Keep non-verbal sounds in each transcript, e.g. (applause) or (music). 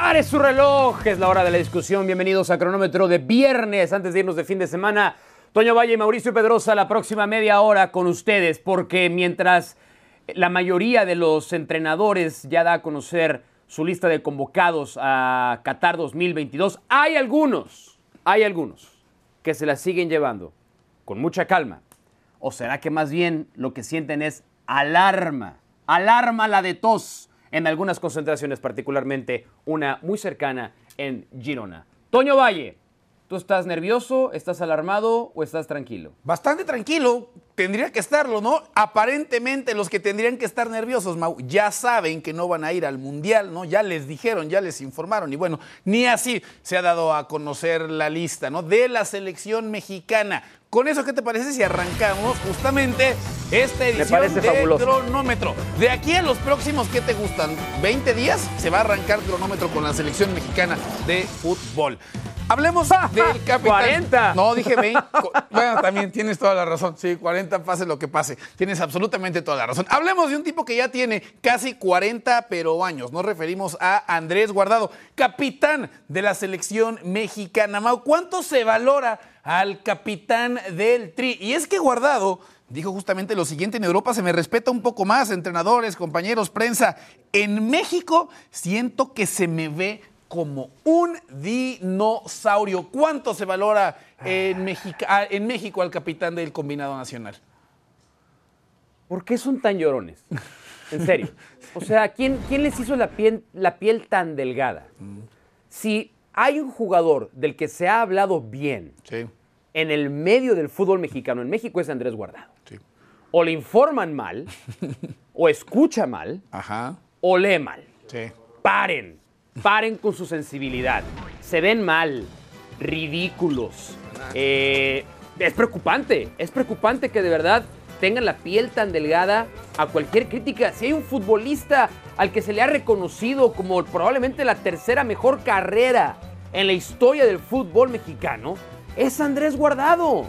Pare su reloj, es la hora de la discusión. Bienvenidos a Cronómetro de viernes, antes de irnos de fin de semana. Toño Valle y Mauricio Pedrosa, la próxima media hora con ustedes, porque mientras la mayoría de los entrenadores ya da a conocer su lista de convocados a Qatar 2022, hay algunos, hay algunos que se la siguen llevando con mucha calma. ¿O será que más bien lo que sienten es alarma? Alarma la de tos en algunas concentraciones, particularmente una muy cercana en Girona. Toño Valle, ¿tú estás nervioso, estás alarmado o estás tranquilo? Bastante tranquilo, tendría que estarlo, ¿no? Aparentemente los que tendrían que estar nerviosos, Mau, ya saben que no van a ir al Mundial, ¿no? Ya les dijeron, ya les informaron y bueno, ni así se ha dado a conocer la lista, ¿no? De la selección mexicana. Con eso, ¿qué te parece si arrancamos justamente esta edición de fabuloso. cronómetro? De aquí a los próximos, ¿qué te gustan? ¿20 días? Se va a arrancar cronómetro con la selección mexicana de fútbol. Hablemos del capitán. 40. No, dije 20. (laughs) Co- Bueno, también tienes toda la razón. Sí, 40, pase lo que pase. Tienes absolutamente toda la razón. Hablemos de un tipo que ya tiene casi 40, pero años. Nos referimos a Andrés Guardado, capitán de la selección mexicana. Mau, ¿cuánto se valora al capitán del Tri? Y es que Guardado dijo justamente lo siguiente: en Europa se me respeta un poco más, entrenadores, compañeros, prensa. En México siento que se me ve como un dinosaurio. ¿Cuánto se valora en, Mexica- ah, en México al capitán del combinado nacional? ¿Por qué son tan llorones? En serio. O sea, ¿quién, quién les hizo la piel, la piel tan delgada? Si hay un jugador del que se ha hablado bien Sí, en el medio del fútbol mexicano, en México es Andrés Guardado. sí. O le informan mal, (laughs) o escucha mal, Ajá, o lee mal. sí. Paren, paren con su sensibilidad. Se ven mal, ridículos. Eh, es preocupante, es preocupante que de verdad tengan la piel tan delgada a cualquier crítica. Si hay un futbolista al que se le ha reconocido como probablemente la tercera mejor carrera en la historia del fútbol mexicano, es Andrés Guardado.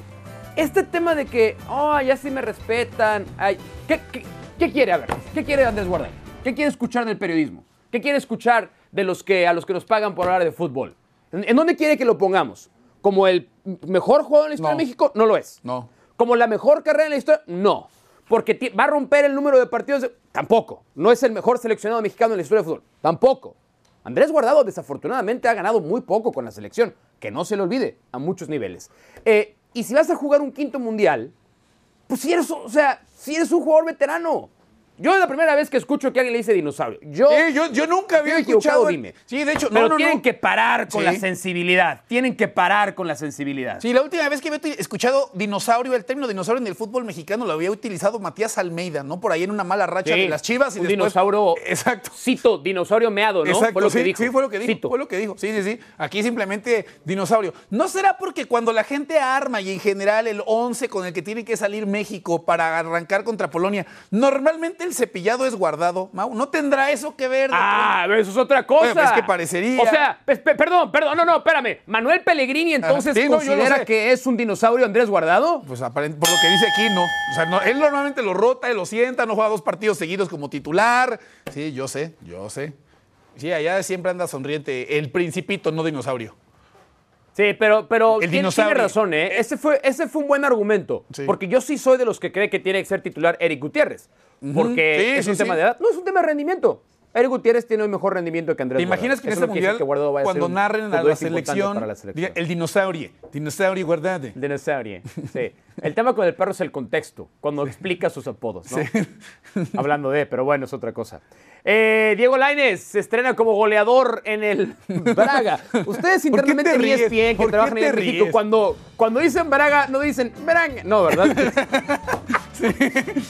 Este tema de que, oh, ya sí me respetan. ay, ¿qué, qué, qué quiere? A ver, ¿qué quiere Andrés Guardado? ¿Qué quiere escuchar del periodismo? ¿Qué quiere escuchar de los que, a los que nos pagan por hablar de fútbol? ¿En, en dónde quiere que lo pongamos? ¿Como el mejor jugador en la historia No. de México? No lo es. No. ¿Como la mejor carrera en la historia? No. Porque va a romper el número de partidos. de- Tampoco. No es el mejor seleccionado mexicano en la historia de fútbol. Tampoco. Andrés Guardado desafortunadamente ha ganado muy poco con la selección. Que no se le olvide, a muchos niveles. Eh, y si vas a jugar un quinto mundial, pues si eres, o sea, si eres un jugador veterano. Yo es la primera vez que escucho que alguien le dice dinosaurio. Yo, Eh, yo, yo nunca había escuchado. dime. Sí, de hecho, no, Pero no, tienen no. que parar con Sí. la sensibilidad. Tienen que parar con la sensibilidad. Sí, la última vez que había escuchado dinosaurio, el término dinosaurio en el fútbol mexicano lo había utilizado Matías Almeida, ¿no? Por ahí en una mala racha Sí, de las chivas. Y un después- dinosaurio. Exacto. Cito, dinosaurio meado, ¿no? Exacto, fue lo sí, que dijo. sí, fue lo que dijo. Cito. Fue lo que dijo. Sí, sí, sí. Aquí simplemente dinosaurio. ¿No será porque cuando la gente arma y en general el 11 con el que tiene que salir México para arrancar contra Polonia, normalmente el cepillado es guardado? Mau, ¿no tendrá eso que ver? Ah, eso es otra cosa. Bueno, pues, que parecería. O sea, pe- pe- perdón, perdón, no, no, espérame. ¿Manuel Pellegrini entonces sí, no, considera sé. que es un dinosaurio Andrés Guardado? Pues por lo que dice aquí, no. O sea, no, él normalmente lo rota, él lo sienta, no juega dos partidos seguidos como titular. Sí, yo sé, yo sé. Sí, allá siempre anda sonriente. El principito, no dinosaurio. Sí, pero, pero El tiene, tiene razón, ¿eh? Ese fue, ese fue un buen argumento. Sí. Porque yo sí soy de los que cree que tiene que ser titular Eric Gutiérrez. Porque Sí, es sí, un tema de edad. No, es un tema de rendimiento. Eric Gutiérrez tiene un mejor rendimiento que Andrés ¿Te imaginas que en este mundial, que vaya cuando un narren a la selección, la selección. diga, el dinosaurio, dinosaurio guardado. Dinosaurio, sí. (laughs) El tema con el perro es el contexto, cuando explica sus apodos, ¿no? (laughs) Hablando de, pero bueno, es otra cosa. Eh, Diego Lainez se estrena como goleador en el (laughs) Braga. Ustedes ¿Por qué internamente te en? ESPN que ¿Por qué trabajan en México, ríes? cuando, cuando dicen Braga, no dicen Braga. No, ¿verdad? (laughs)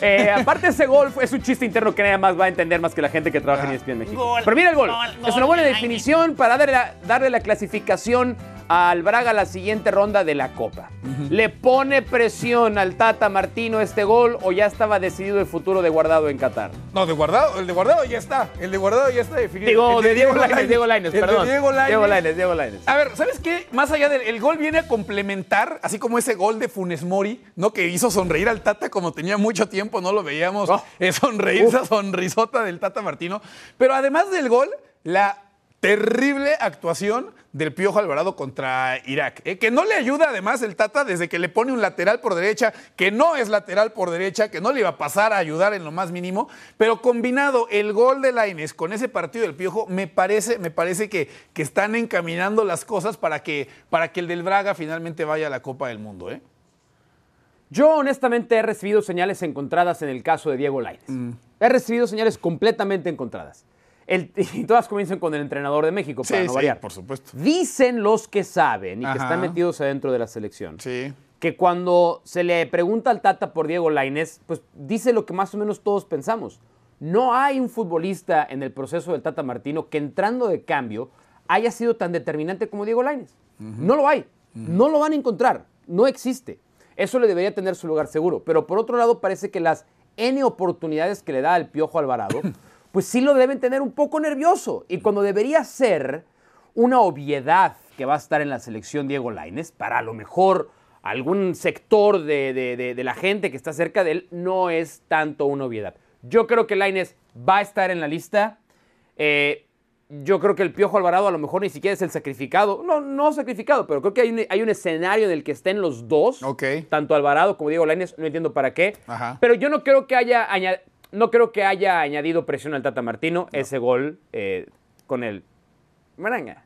Eh, aparte ese gol es un chiste interno que nadie más va a entender más que la gente que trabaja en ESPN México. Gol, Pero mira el gol. gol, es una buena de definición para darle la, darle la clasificación al Braga la siguiente ronda de la Copa. ¿Le pone presión al Tata Martino este gol o ya estaba decidido el futuro de Guardado en Qatar? No, de guardado, el de guardado ya está. El de guardado ya está definido. Digo, El de Diego Lainez, Diego Lainez, El de perdón. Diego Lainez. Diego Lainez, Diego Lainez. A ver, ¿sabes qué? Más allá del el gol viene a complementar, así como ese gol de Funes Mori, ¿no? Que hizo sonreír al Tata como tenía mucho tiempo, no lo veíamos Oh. eh, sonreír, esa sonrisota del Tata Martino. Pero además del gol, la Terrible actuación del Piojo Alvarado contra Irak. ¿eh? Que no le ayuda además el Tata desde que le pone un lateral por derecha, que no es lateral por derecha, que no le iba a pasar a ayudar en lo más mínimo. Pero combinado el gol de Laines con ese partido del Piojo, me parece, me parece que, que están encaminando las cosas para que, para que el del Braga finalmente vaya a la Copa del Mundo. ¿eh? Yo honestamente he recibido señales encontradas en el caso de Diego Lainez. Mm. He recibido señales completamente encontradas. El- (laughs) y todas comienzan con el entrenador de México, para Sí, no sí, variar. por supuesto. Dicen los que saben y que están metidos adentro de la selección Sí. que cuando se le pregunta al Tata por Diego Lainez, pues dice lo que más o menos todos pensamos. No hay un futbolista en el proceso del Tata Martino que entrando de cambio haya sido tan determinante como Diego Lainez. No lo hay. No lo van a encontrar. No existe. Eso le debería tener su lugar seguro. Pero por otro lado, parece que las N oportunidades que le da el Piojo Alvarado, (laughs) pues sí lo deben tener un poco nervioso. Y cuando debería ser una obviedad que va a estar en la selección Diego Lainez, para a lo mejor algún sector de, de- de- de la gente que está cerca de él, no es tanto una obviedad. Yo creo que Lainez va a estar en la lista. Eh, yo creo que el Piojo Alvarado a lo mejor ni siquiera es el sacrificado. No, no sacrificado, pero creo que hay un, hay un escenario en el que estén los dos. Ok. Tanto Alvarado como Diego Lainez, no entiendo para qué. Ajá. Pero yo no creo que haya, no creo que haya añadido presión al Tata Martino ese gol eh, con el Maranga.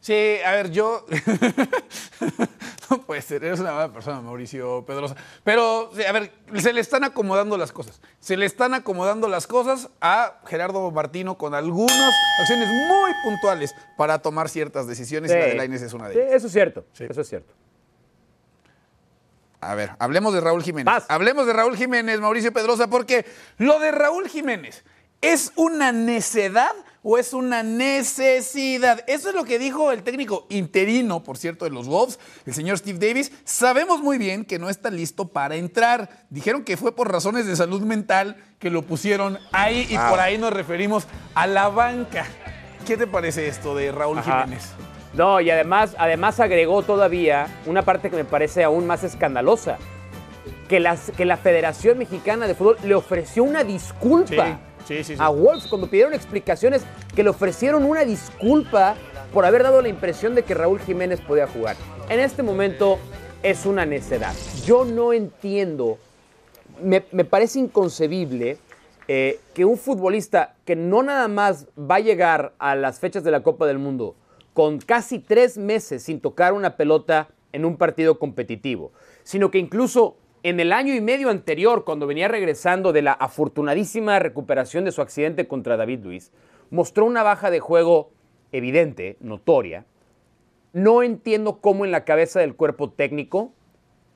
Sí, a ver, yo. (laughs) no puede ser, eres una mala persona, Mauricio Pedrosa. Pero, sí, a ver, se le están acomodando las cosas. Se le están acomodando las cosas a Gerardo Martino con algunas acciones muy puntuales para tomar ciertas decisiones y la de Lainez es una de Sí, ellas. eso es cierto. Sí. Eso es cierto. A ver, hablemos de Raúl Jiménez. Hablemos de Raúl Jiménez, Mauricio Pedrosa, porque lo de Raúl Jiménez es una necedad o es una necesidad. Eso es lo que dijo el técnico interino, por cierto, de los Wolves, el señor Steve Davis. Sabemos muy bien que no está listo para entrar. Dijeron que fue por razones de salud mental que lo pusieron ahí y por ahí nos referimos a la banca. ¿Qué te parece esto de Raúl Ajá. Jiménez? No, y además, además agregó todavía una parte que me parece aún más escandalosa. Que, las, que la Federación Mexicana de Fútbol le ofreció una disculpa Sí, sí, sí, sí. a Wolves cuando pidieron explicaciones, que le ofrecieron una disculpa por haber dado la impresión de que Raúl Jiménez podía jugar. En este momento es una necedad. Yo no entiendo, me, me parece inconcebible eh, que un futbolista que no nada más va a llegar a las fechas de la Copa del Mundo con casi tres meses sin tocar una pelota en un partido competitivo, sino que incluso en el año y medio anterior, cuando venía regresando de la afortunadísima recuperación de su accidente contra David Luis, mostró una baja de juego evidente, notoria. No entiendo cómo en la cabeza del cuerpo técnico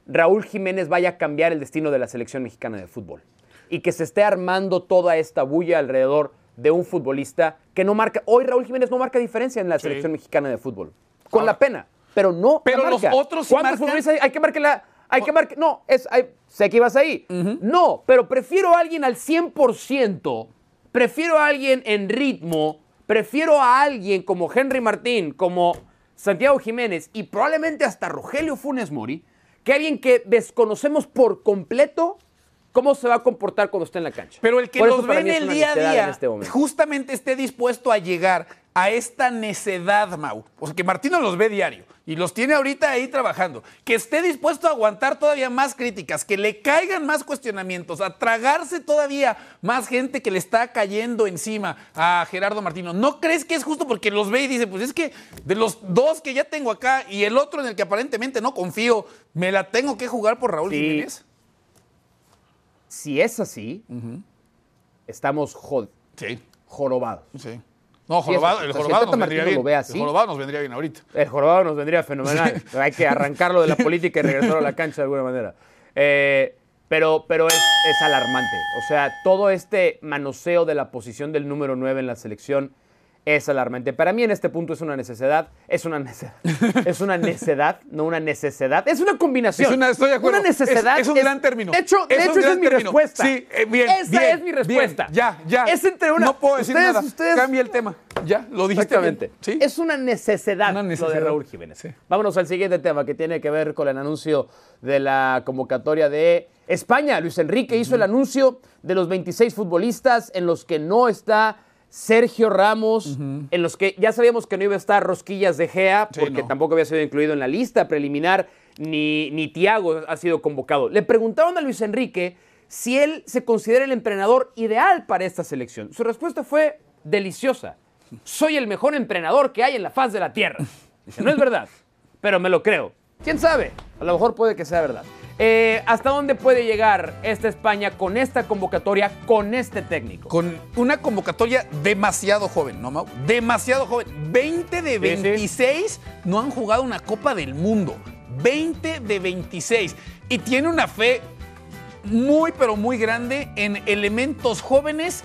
Raúl Jiménez vaya a cambiar el destino de la selección mexicana de fútbol y que se esté armando toda esta bulla alrededor de un futbolista que no marca. Hoy Raúl Jiménez no marca diferencia en la selección mexicana de fútbol. Con Ahora- la pena, pero no. la Pero los otros sí ¿Cuántos marcan? futbolistas hay? Hay que marcarla. Hay que marcar. No, es, hay- sé que ibas ahí. No, pero prefiero a alguien al 100%. Prefiero a alguien en ritmo. Prefiero a alguien como Henry Martín, como Santiago Jiménez y probablemente hasta Rogelio Funes Mori, que alguien que desconocemos por completo cómo se va a comportar cuando esté en la cancha. Pero el que Por para ve en el día a día este justamente esté dispuesto a llegar a esta necedad, Mau. O sea, que Martino los ve diario y los tiene ahorita ahí trabajando. Que esté dispuesto a aguantar todavía más críticas, que le caigan más cuestionamientos, a tragarse todavía más gente que le está cayendo encima a Gerardo Martino. ¿No crees que es justo porque los ve y dice, pues es que de los dos que ya tengo acá y el otro en el que aparentemente no confío, me la tengo que jugar por Raúl Sí. Jiménez? Si es así, estamos jod- Sí. jorobados. Sí. No, Sí, jorobado, o el si jorobado el nos vendría bien. lo así- El jorobado nos vendría bien ahorita. El jorobado nos vendría fenomenal. (laughs) Hay que arrancarlo de la (laughs) política y regresarlo a la cancha de alguna manera. Eh, pero pero es, es alarmante. O sea, todo este manoseo de la posición del número 9 en la selección es alarmante. Para mí en este punto es una necesidad. Es una necedad. (laughs) Es una necedad, no una necesidad. Es una combinación. Es una- estoy de acuerdo. Una necesidad. Es- es un gran término. De hecho, de Es un hecho esa es mi término. respuesta. Sí, eh, bien, Esa bien, es mi bien. respuesta. Ya, ya. Es entre una. No puedo decir ustedes, nada. Ustedes, Cambia el tema. Ya, lo dijiste Exactamente. bien. Sí. Es una necesidad, Una lo necesidad. de Raúl Jiménez. Sí. Vámonos al siguiente tema que tiene que ver con el anuncio de la convocatoria de España. Luis Enrique hizo el anuncio de los 26 futbolistas en los que no está Sergio Ramos, en los que ya sabíamos que no iba a estar Rosquillas de Gea, Sí, porque no. tampoco había sido incluido en la lista preliminar, ni, ni Tiago ha sido convocado. Le preguntaron a Luis Enrique si él se considera el entrenador ideal para esta selección. Su respuesta fue deliciosa. Soy el mejor entrenador que hay en la faz de la tierra. (laughs) No es verdad, pero me lo creo. ¿Quién sabe? A lo mejor puede que sea verdad. Eh, ¿Hasta dónde puede llegar esta España con esta convocatoria, con este técnico? Con una convocatoria demasiado joven, ¿no, Mau? Demasiado joven. 20 de Sí, sí. 26 no han jugado una Copa del Mundo. 20 de 26. Y tiene una fe muy, pero muy grande en elementos jóvenes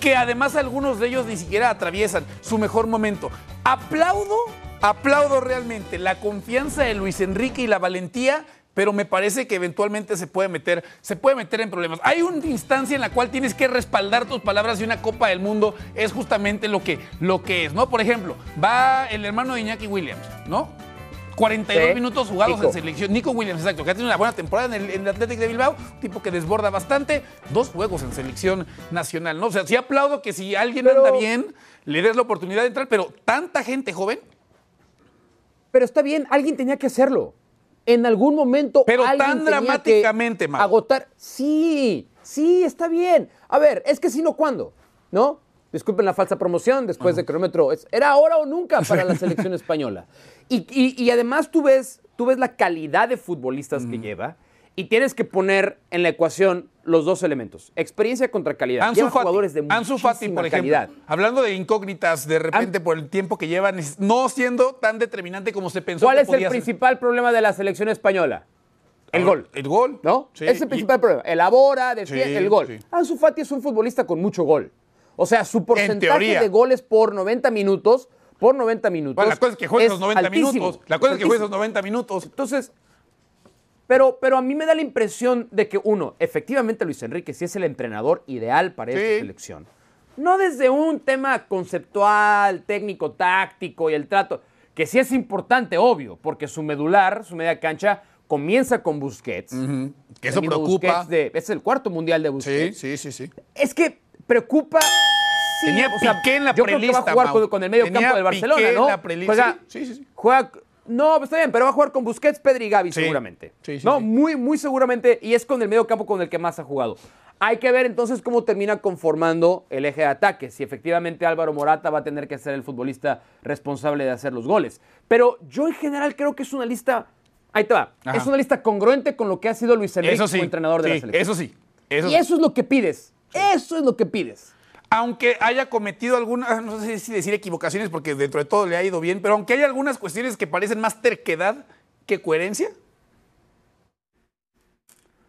que además algunos de ellos ni siquiera atraviesan su mejor momento. Aplaudo, aplaudo realmente la confianza de Luis Enrique y la valentía, pero me parece que eventualmente se puede meter, se puede meter en problemas. Hay una instancia en la cual tienes que respaldar tus palabras y una Copa del Mundo es justamente lo que, lo que es, ¿no? Por ejemplo, va el hermano de Iñaki Williams, ¿no? 42 Sí, minutos jugados Nico. en selección. Nico Williams, exacto, que ha tenido una buena temporada en el, en el Athletic de Bilbao, tipo que desborda bastante, dos juegos en selección nacional, ¿no? O sea, sí aplaudo que si alguien Pero- anda bien, le des la oportunidad de entrar, pero tanta gente joven, Pero está bien, alguien tenía que hacerlo. En algún momento. Pero tan dramáticamente, Mau. Agotar. Sí, sí, está bien. A ver, es que si no, ¿cuándo? ¿No? Disculpen la falsa promoción después de cronómetro. Era ahora o nunca para la (laughs) selección española. Y, y- y además tú ves, tú ves la calidad de futbolistas que lleva y tienes que poner en la ecuación los dos elementos: experiencia contra calidad. Ansu Fati, jugadores de Ansu Fati, por ejemplo, calidad. hablando de incógnitas de repente por el tiempo que llevan, es- no siendo tan determinante como se pensó ¿Cuál que es el ser. principal problema de la selección española? El gol. El gol. ¿No? Sí, es el y- principal problema. Elabora, defiende, Sí, el gol. sí. Ansu Fati es un futbolista con mucho gol. O sea, su porcentaje de goles por 90 minutos, por 90 minutos. Bueno, la cosa es que juegue esos 90 altísimo, minutos. La cosa es que juegue esos altísimo. 90 minutos. Entonces, pero, pero a mí me da la impresión de que, uno, efectivamente Luis Enrique sí es el entrenador ideal para esta Sí. selección. No desde un tema conceptual, técnico, táctico y el trato, que sí es importante, obvio, porque su medular, su media cancha, comienza con Busquets. Que eso preocupa. De- es el cuarto mundial de Sí, Busquets. sí, sí, sí. Es que preocupa. sí, Tenía o sea, Piqué en la yo creo que va a prelista, jugar Mau. con, el medio Tenía campo del Barcelona, Piqué en ¿no? la prelista. Juega, Sí, sí, sí. juega- no, pues está bien, pero va a jugar con Busquets, Pedri y Gaby Sí. seguramente. Sí, sí, no, sí. muy, muy seguramente. Y es con el medio campo con el que más ha jugado. Hay que ver entonces cómo termina conformando el eje de ataque. Si efectivamente Álvaro Morata va a tener que ser el futbolista responsable de hacer los goles. Pero yo en general creo que es una lista. Ahí te va. Ajá. Es una lista congruente con lo que ha sido Luis Enrique como entrenador de la selección. Eso sí. Eso y sí. eso es lo que pides. Eso es lo que pides. Aunque haya cometido algunas, no sé si decir equivocaciones, porque dentro de todo le ha ido bien, pero aunque hay algunas cuestiones que parecen más terquedad que coherencia.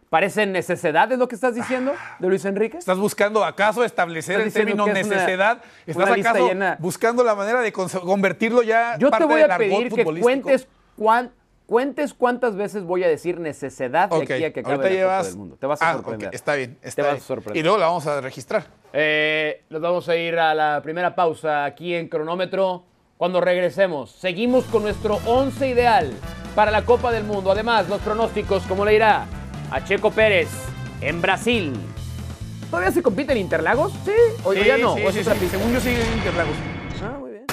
¿Parece necesidad es lo que estás diciendo de Luis Enrique? ¿Estás buscando acaso establecer el término una- necesidad? ¿Estás una acaso buscando la manera de convertirlo ya Yo te parte voy del a pedir que cuentes, cuán- cuentes cuántas veces voy a decir necesidad de aquí a que acabe la llevas... del Mundo. Te vas a Ah, sorprender. está bien, está Te vas a sorprender. Y luego la vamos a registrar. Eh, nos vamos a ir a la primera pausa aquí en cronómetro. Cuando regresemos, seguimos con nuestro 11 ideal para la Copa del Mundo. Además, los pronósticos, ¿cómo le irá a Checo Pérez en Brasil? ¿Todavía se compite en Interlagos? Sí, o Sí, ya no. sí, o es sí, otra? Según yo sigue en Interlagos. Ah, muy bien.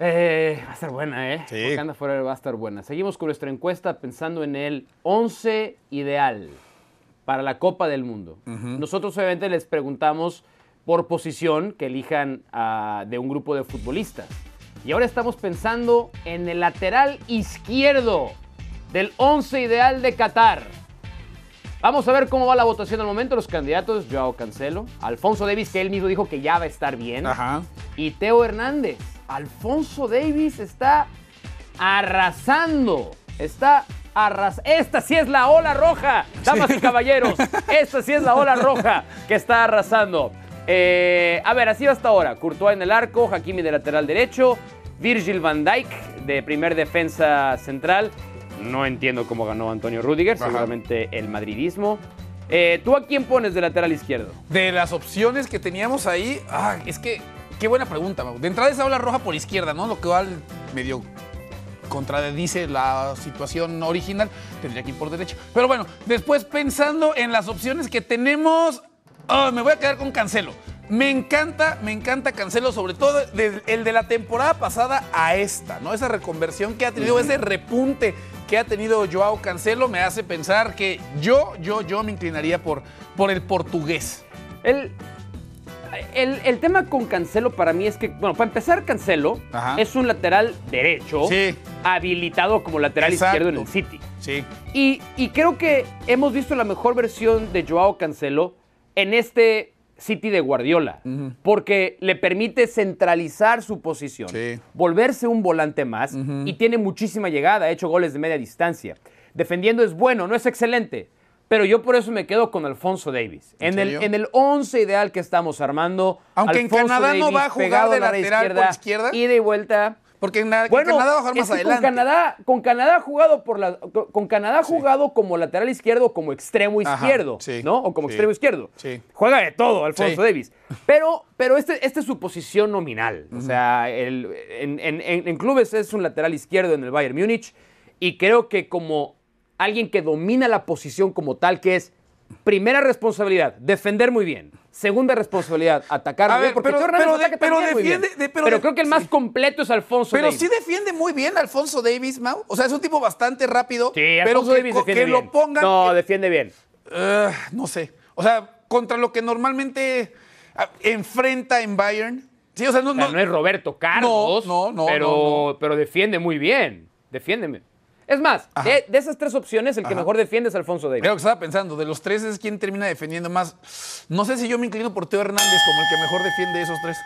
Eh, va a estar buena, ¿eh? Sí. Porque anda fuera va a estar buena. Seguimos con nuestra encuesta pensando en el 11 ideal para la Copa del Mundo. Nosotros obviamente les preguntamos por posición que elijan ah, de un grupo de futbolistas. Y ahora estamos pensando en el lateral izquierdo del 11 ideal de Qatar. Vamos a ver cómo va la votación al momento. Los candidatos, Joao Cancelo, Alfonso Davis, que él mismo dijo que ya va a estar bien, Ajá. y Teo Hernández. Alfonso Davis está arrasando. Está arrasando. Esta sí es la ola roja, damas y caballeros. Esta sí es la ola roja que está arrasando. Eh, a ver, así va hasta ahora. Courtois en el arco, Hakimi de lateral derecho, Virgil van Dijk de primer defensa central. No entiendo cómo ganó Antonio Rudiger, Ajá. seguramente el madridismo. Eh, ¿Tú a quién pones de lateral izquierdo? De las opciones que teníamos ahí, ah, es que, qué buena pregunta, Mau. De entrada esa ola roja por izquierda, ¿no? Lo que cual medio contradice la situación original, tendría que ir por derecha. Pero bueno, después pensando en las opciones que tenemos, Oh, me voy a quedar con Cancelo. Me encanta, me encanta Cancelo, sobre todo el de la temporada pasada a esta, ¿no? Esa reconversión que ha tenido, ese repunte que ha tenido Joao Cancelo me hace pensar que yo, yo, yo me inclinaría por, por el portugués. El, el, el tema con Cancelo para mí es que, bueno, para empezar, Cancelo Ajá. es un lateral derecho Sí. habilitado como lateral Exacto. izquierdo en el City. Sí. Y, y creo que hemos visto la mejor versión de Joao Cancelo en este City de Guardiola, porque le permite centralizar su posición, Sí. volverse un volante más y tiene muchísima llegada, ha hecho goles de media distancia. Defendiendo es bueno, no es excelente, pero yo por eso me quedo con Alfonso Davis. ¿En En, el, en el 11 ideal que estamos armando, Aunque en Canadá no va a jugar de lateral por izquierda. ida y vuelta. Porque en, Bueno, Canadá va a jugar más adelante. Con Canadá, con Canadá jugado por la, con Canadá jugado como lateral izquierdo, como extremo Ajá, izquierdo, sí, ¿no? O como sí, extremo izquierdo. sí. Juega de todo, Alfonso. Davis. Pero, pero este, este es su posición nominal. O sea, el- en- en- en clubes es un lateral izquierdo en el Bayern Múnich y creo que como alguien que domina la posición como tal, que es primera responsabilidad, defender muy bien. Segunda responsabilidad, atacar A bien, ver, porque pero- pero de- pero también muy bien. defiende- de- pero pero de- creo que el más sí. completo es Alfonso Pero Davis. sí defiende muy bien Alfonso Davis, Mau. O sea, es un tipo bastante rápido. Sí, pero Alfonso que, Davis defiende que bien. lo pongan. No, defiende bien. no sé. O sea, contra lo que normalmente ah, enfrenta en Bayern. Sí, o sea, no, O sea, no- no, es Roberto Carlos, No, no, no, pero, no, no. pero defiende muy bien. Defiéndeme. Es más, de, de esas tres opciones, el que Ajá. mejor defiende es Alfonso Davis. Era lo que estaba pensando. De los tres es quien termina defendiendo más. No sé si yo me inclino por Teo Hernández como el que mejor defiende de esos tres.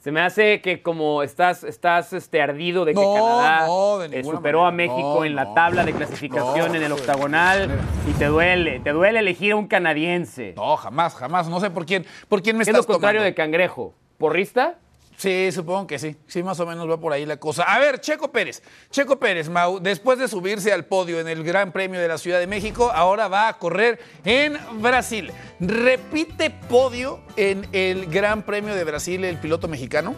Se me hace que como estás, estás este, ardido de que No, Canadá no, de eh, superó a. México No, en la tabla de clasificación en el octagonal y te duele, te duele elegir a un canadiense. No, jamás, jamás. No sé por quién, por quién me ¿Qué es lo contrario tomando. de cangrejo? ¿Porrista? Sí, supongo que sí. Sí, más o menos va por ahí la cosa. A ver, Checo Pérez. Checo Pérez, Mau, después de subirse al podio en el Gran Premio de la Ciudad de México, ahora va a correr en Brasil. ¿Repite podio en el Gran Premio de Brasil el piloto mexicano?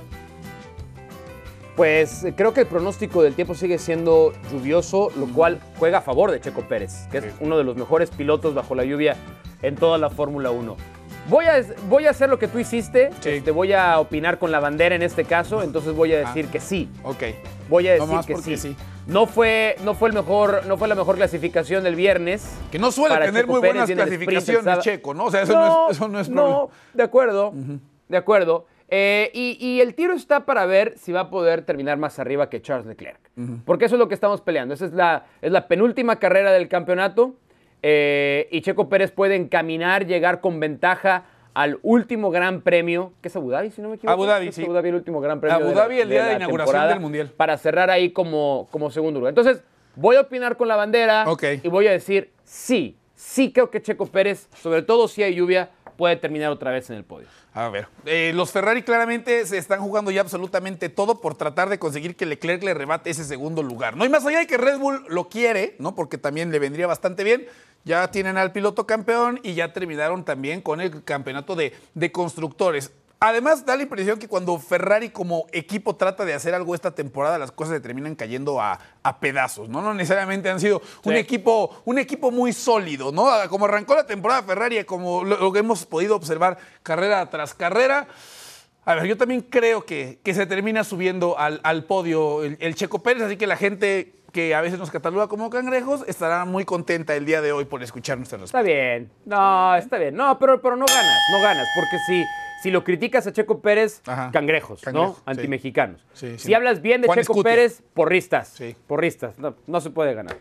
Pues eh, creo que el pronóstico del tiempo sigue siendo lluvioso, lo cual juega a favor de Checo Pérez, que es uno de los mejores pilotos bajo la lluvia en toda la Fórmula 1. Voy a, voy a hacer lo que tú hiciste, Sí. te voy a opinar con la bandera en este caso, entonces voy a decir que sí. Ok. Voy a decir Nomás que sí. sí. No fue, no fue el mejor, no fue la mejor clasificación del viernes. Que no suele tener Checo muy buenas sprint clasificaciones, sábado. Checo, ¿no? O sea, eso no, es, eso no es problema. No, de acuerdo, de acuerdo. Eh, y, y el tiro está para ver si va a poder terminar más arriba que Charles Leclerc. Porque eso es lo que estamos peleando. Esa es la, es la penúltima carrera del campeonato. Eh, y Checo Pérez puede encaminar, llegar con ventaja al último gran premio, que es Abu Dhabi, si no me equivoco. Abu Dhabi, sí. Abu Dhabi el último gran premio. Abu de la- Dhabi el día de la inauguración del Mundial. Para cerrar ahí como, como segundo lugar. Entonces, voy a opinar con la bandera y voy a decir sí, sí creo que Checo Pérez, sobre todo si hay lluvia, puede terminar otra vez en el podio. A ver, eh, los Ferrari claramente se están jugando ya absolutamente todo por tratar de conseguir que Leclerc le rebate ese segundo lugar. No y más allá de que Red Bull lo quiere, ¿no? Porque también le vendría bastante bien. Ya tienen al piloto campeón y ya terminaron también con el campeonato de, de constructores. Además, da la impresión que cuando Ferrari como equipo trata de hacer algo esta temporada, las cosas se terminan cayendo a, a pedazos, ¿no? No necesariamente han sido un equipo, un equipo muy sólido, ¿no? Como arrancó la temporada Ferrari, como lo, lo que hemos podido observar carrera tras carrera. A ver, yo también creo que, que se termina subiendo al, al podio el, el Checo Pérez, así que la gente que a veces nos cataloga como cangrejos estará muy contenta el día de hoy por escuchar nuestra respuesta. Está bien, no, está bien. No, pero, pero no ganas, no ganas, porque si, si lo criticas a Checo Pérez, Ajá. cangrejos, ¿no? Antimexicanos. Sí, sí. Si hablas bien de Juan Checo. Pérez, porristas. Sí. Porristas, no, no se puede ganar.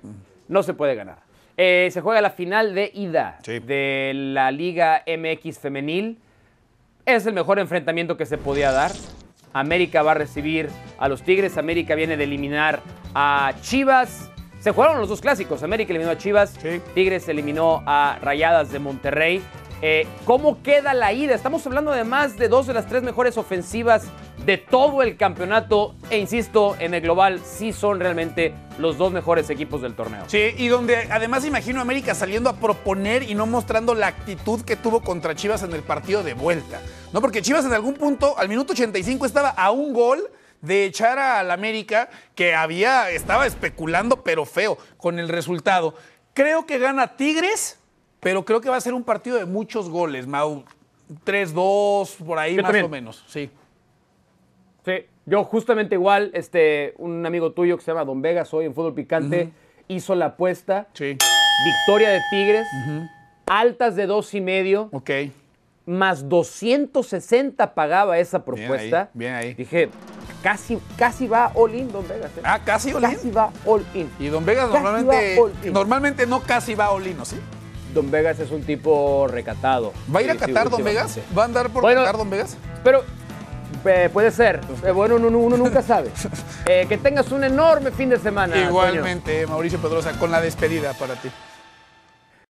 No se puede ganar. Eh, se juega la final de ida de la Liga MX Femenil. Es el mejor enfrentamiento que se podía dar. América va a recibir a los Tigres. América viene de eliminar a Chivas. Se jugaron los dos clásicos. América eliminó a Chivas. Tigres eliminó a Rayadas de Monterrey. Eh, ¿Cómo queda la ida? Estamos hablando además de dos de las tres mejores ofensivas de todo el campeonato. E insisto, en el global sí son realmente los dos mejores equipos del torneo. Sí, y donde además imagino a América saliendo a proponer y no mostrando la actitud que tuvo contra Chivas en el partido de vuelta. No, porque Chivas en algún punto, al minuto 85, estaba a un gol de echar al América que había, estaba especulando, pero feo, con el resultado. Creo que gana Tigres pero creo que va a ser un partido de muchos goles, Mau. 3-2, por ahí Yo más también. o menos, sí. Sí, yo justamente igual, este, un amigo tuyo que se llama Don Vegas hoy en Fútbol Picante hizo la apuesta. Sí. Victoria de Tigres, altas de dos y medio, Ok. más 260 pagaba esa Bien propuesta. ahí, bien ahí. Dije, casi, casi va all in Don Vegas. ¿eh? Ah, casi Olin. Casi va all in. Y Don Vegas Casi normalmente, all in. normalmente no casi va a Olino, ¿sí? Don Vegas es un tipo recatado. ¿Va a ir a sí, Qatar, Don Vegas? ¿Va a andar por Bueno, Qatar, Don Vegas? Pero eh, puede ser. Eh, bueno, uno, uno nunca sabe. (laughs) Eh, que tengas un enorme fin de semana. Igualmente, Mauricio Pedrosa, con la despedida para ti.